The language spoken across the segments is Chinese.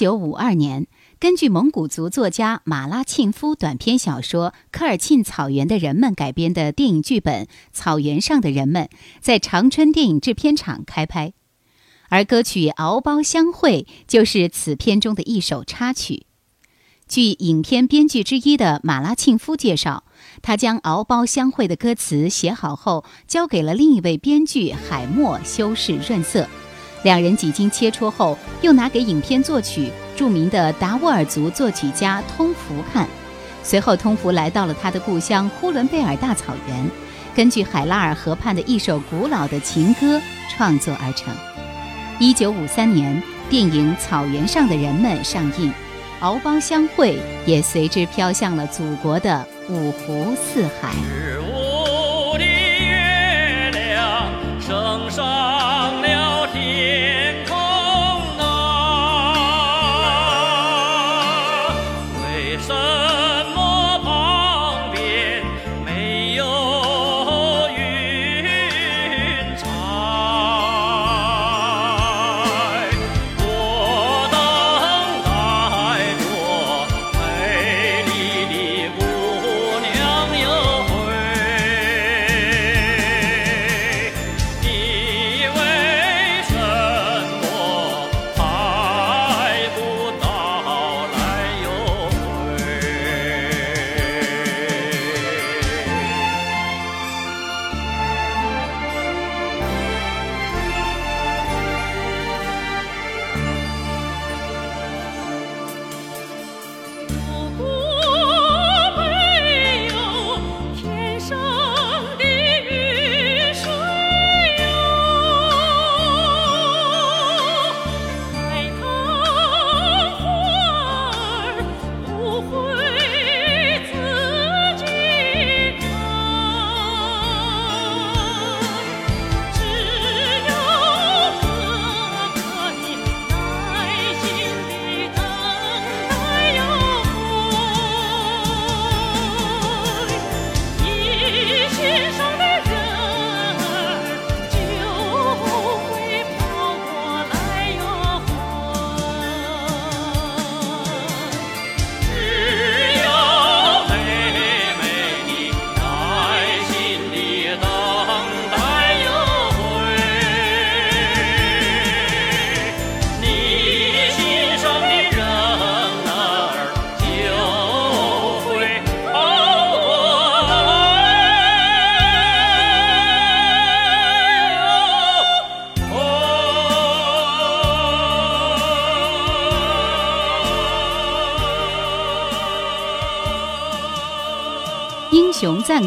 九五二年，根据蒙古族作家马拉沁夫短篇小说《科尔沁草原的人们》改编的电影剧本《草原上的人们》在长春电影制片厂开拍，而歌曲《敖包相会》就是此片中的一首插曲。据影片编剧之一的马拉沁夫介绍，他将《敖包相会》的歌词写好后，交给了另一位编剧海默修饰润色。两人几经切磋后，又拿给影片作曲著名的达斡尔族作曲家通福看。随后，通福来到了他的故乡呼伦贝尔大草原，根据海拉尔河畔的一首古老的情歌创作而成。一九五三年，电影《草原上的人们》上映，敖包相会也随之飘向了祖国的五湖四海。《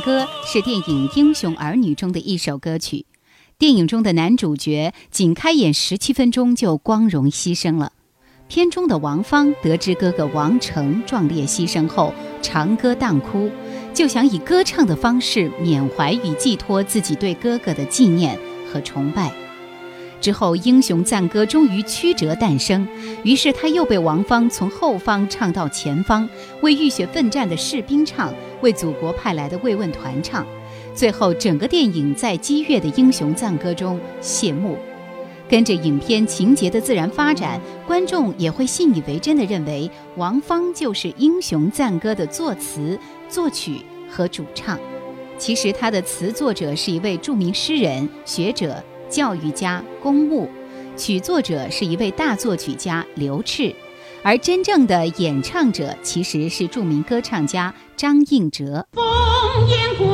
歌》是电影《英雄儿女》中的一首歌曲。电影中的男主角仅开演十七分钟就光荣牺牲了。片中的王芳得知哥哥王成壮烈牺牲后，长歌当哭，就想以歌唱的方式缅怀与寄托自己对哥哥的纪念和崇拜。之后，《英雄赞歌》终于曲折诞生，于是他又被王芳从后方唱到前方，为浴血奋战的士兵唱，为祖国派来的慰问团唱。最后，整个电影在激越的《英雄赞歌》中谢幕。跟着影片情节的自然发展，观众也会信以为真的认为王芳就是《英雄赞歌》的作词、作曲和主唱。其实，他的词作者是一位著名诗人、学者。教育家、公务，曲作者是一位大作曲家刘炽，而真正的演唱者其实是著名歌唱家张映哲。烽烟滚，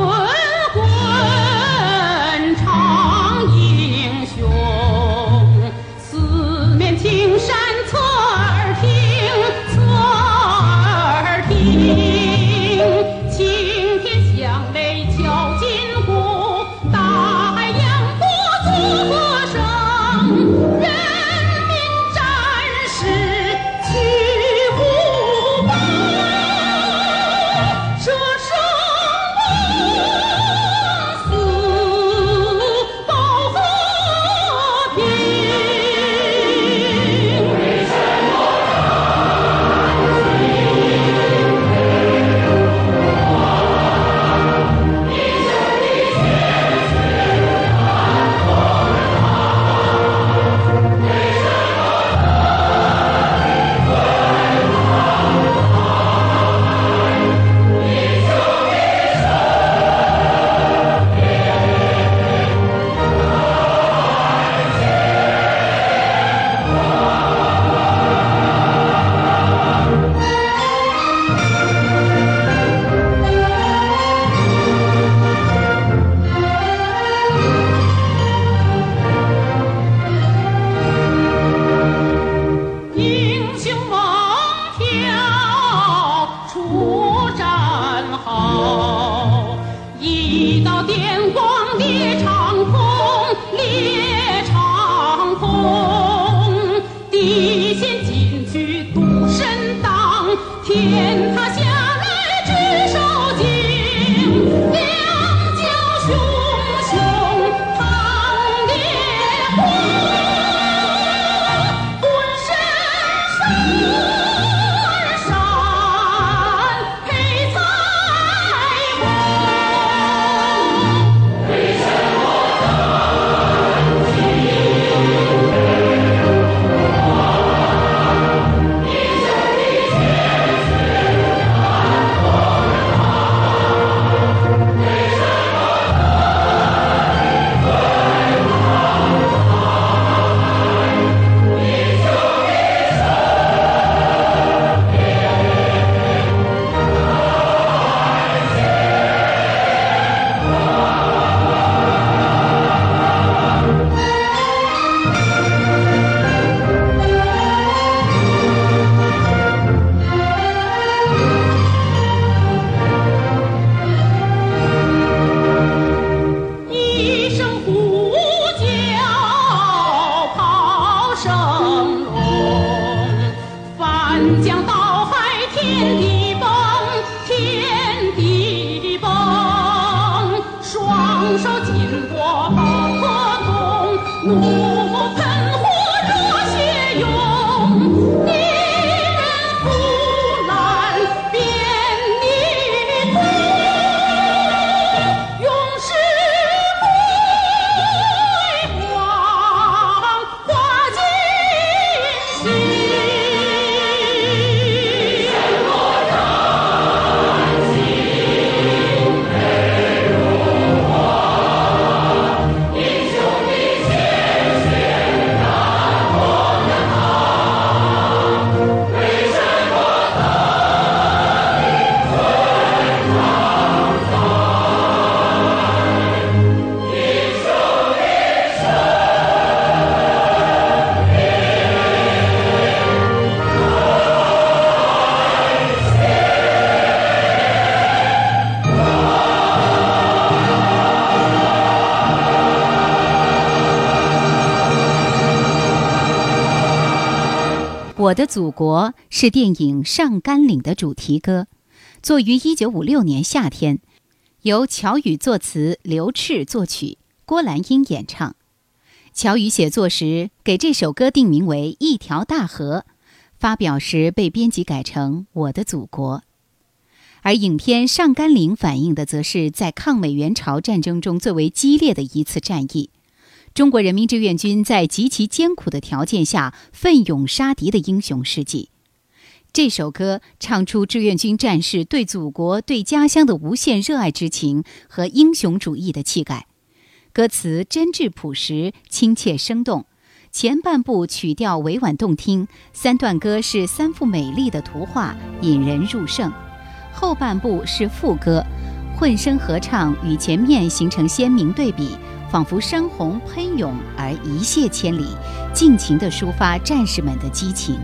我的祖国是电影《上甘岭》的主题歌，作于1956年夏天，由乔羽作词，刘炽作曲，郭兰英演唱。乔羽写作时给这首歌定名为《一条大河》，发表时被编辑改成《我的祖国》。而影片《上甘岭》反映的则是在抗美援朝战争中最为激烈的一次战役。中国人民志愿军在极其艰苦的条件下奋勇杀敌的英雄事迹。这首歌唱出志愿军战士对祖国、对家乡的无限热爱之情和英雄主义的气概。歌词真挚朴实、亲切生动。前半部曲调委婉动听，三段歌是三幅美丽的图画，引人入胜。后半部是副歌，混声合唱与前面形成鲜明对比。仿佛山洪喷涌而一泻千里，尽情地抒发战士们的激情。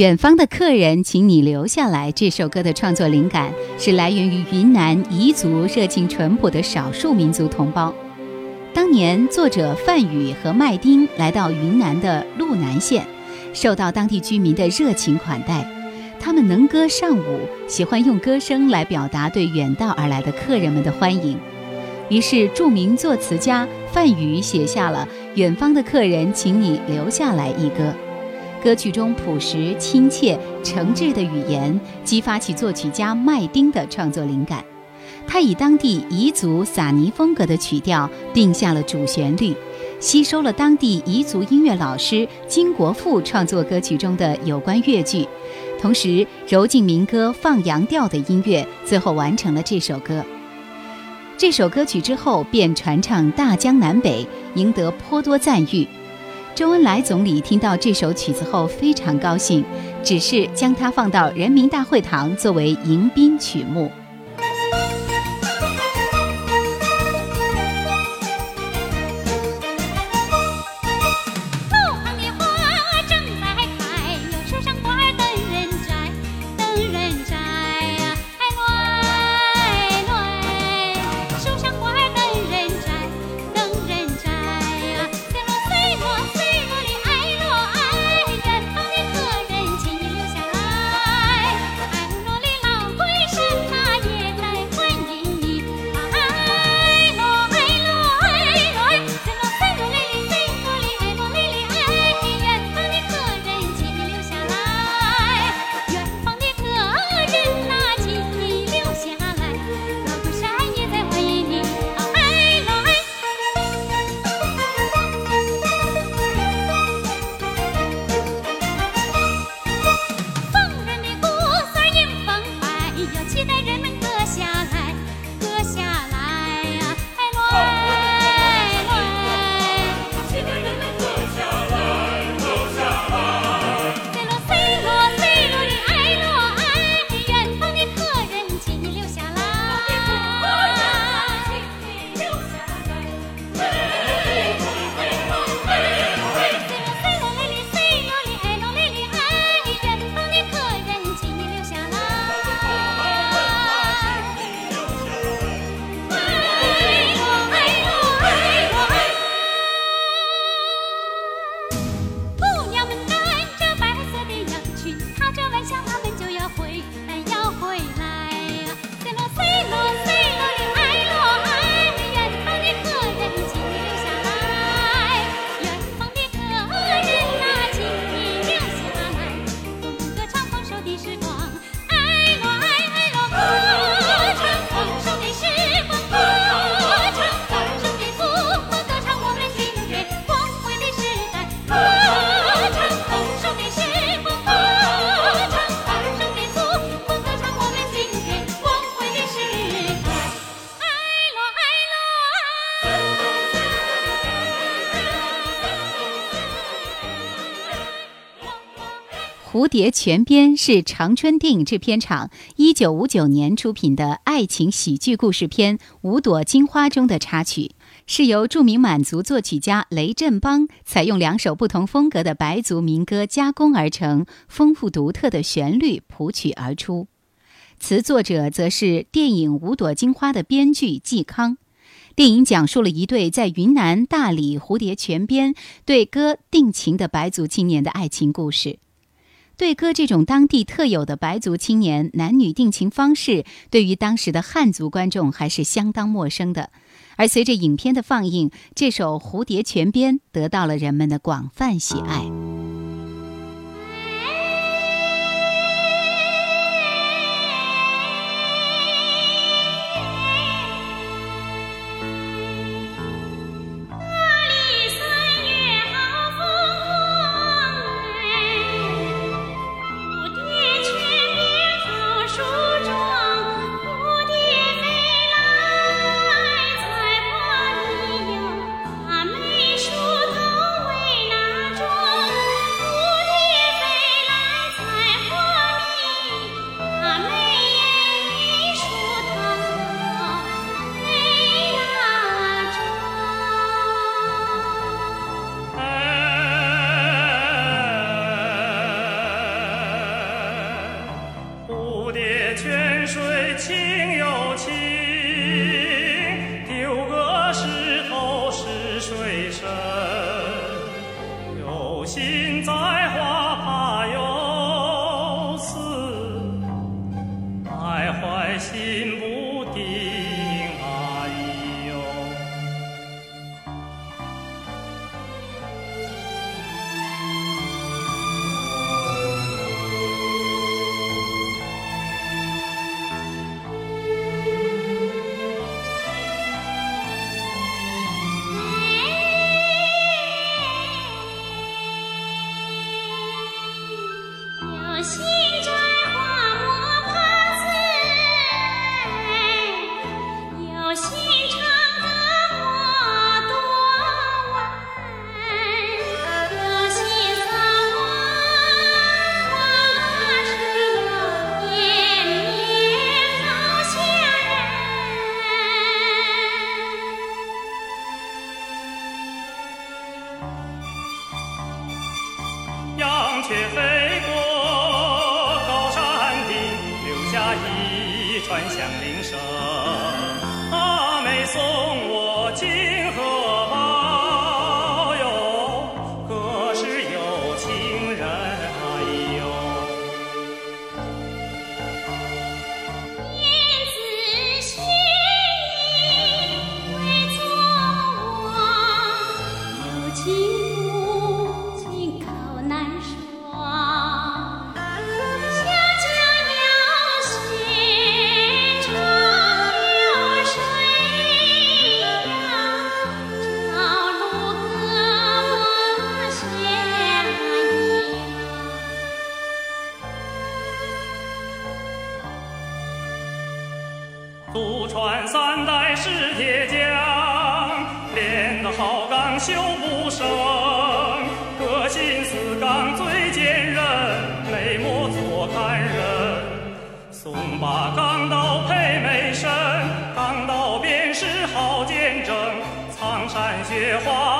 远方的客人，请你留下来。这首歌的创作灵感是来源于云南彝族热情淳朴的少数民族同胞。当年，作者范宇和麦丁来到云南的路南县，受到当地居民的热情款待。他们能歌善舞，喜欢用歌声来表达对远道而来的客人们的欢迎。于是，著名作词家范宇写下了《远方的客人，请你留下来》一歌。歌曲中朴实、亲切、诚挚的语言，激发起作曲家麦丁的创作灵感。他以当地彝族撒尼风格的曲调定下了主旋律，吸收了当地彝族音乐老师金国富创作歌曲中的有关乐句，同时揉进民歌放羊调的音乐，最后完成了这首歌。这首歌曲之后便传唱大江南北，赢得颇多赞誉。周恩来总理听到这首曲子后非常高兴，只是将它放到人民大会堂作为迎宾曲目。蝶泉边是长春电影制片厂一九五九年出品的爱情喜剧故事片《五朵金花》中的插曲，是由著名满族作曲家雷振邦采用两首不同风格的白族民歌加工而成，丰富独特的旋律谱曲而出。词作者则是电影《五朵金花》的编剧季康。电影讲述了一对在云南大理蝴蝶泉边对歌定情的白族青年的爱情故事。对歌这种当地特有的白族青年男女定情方式，对于当时的汉族观众还是相当陌生的。而随着影片的放映，这首《蝴蝶泉边》得到了人们的广泛喜爱。情有情。总把钢刀配美身，钢刀便是好见证，苍山雪花。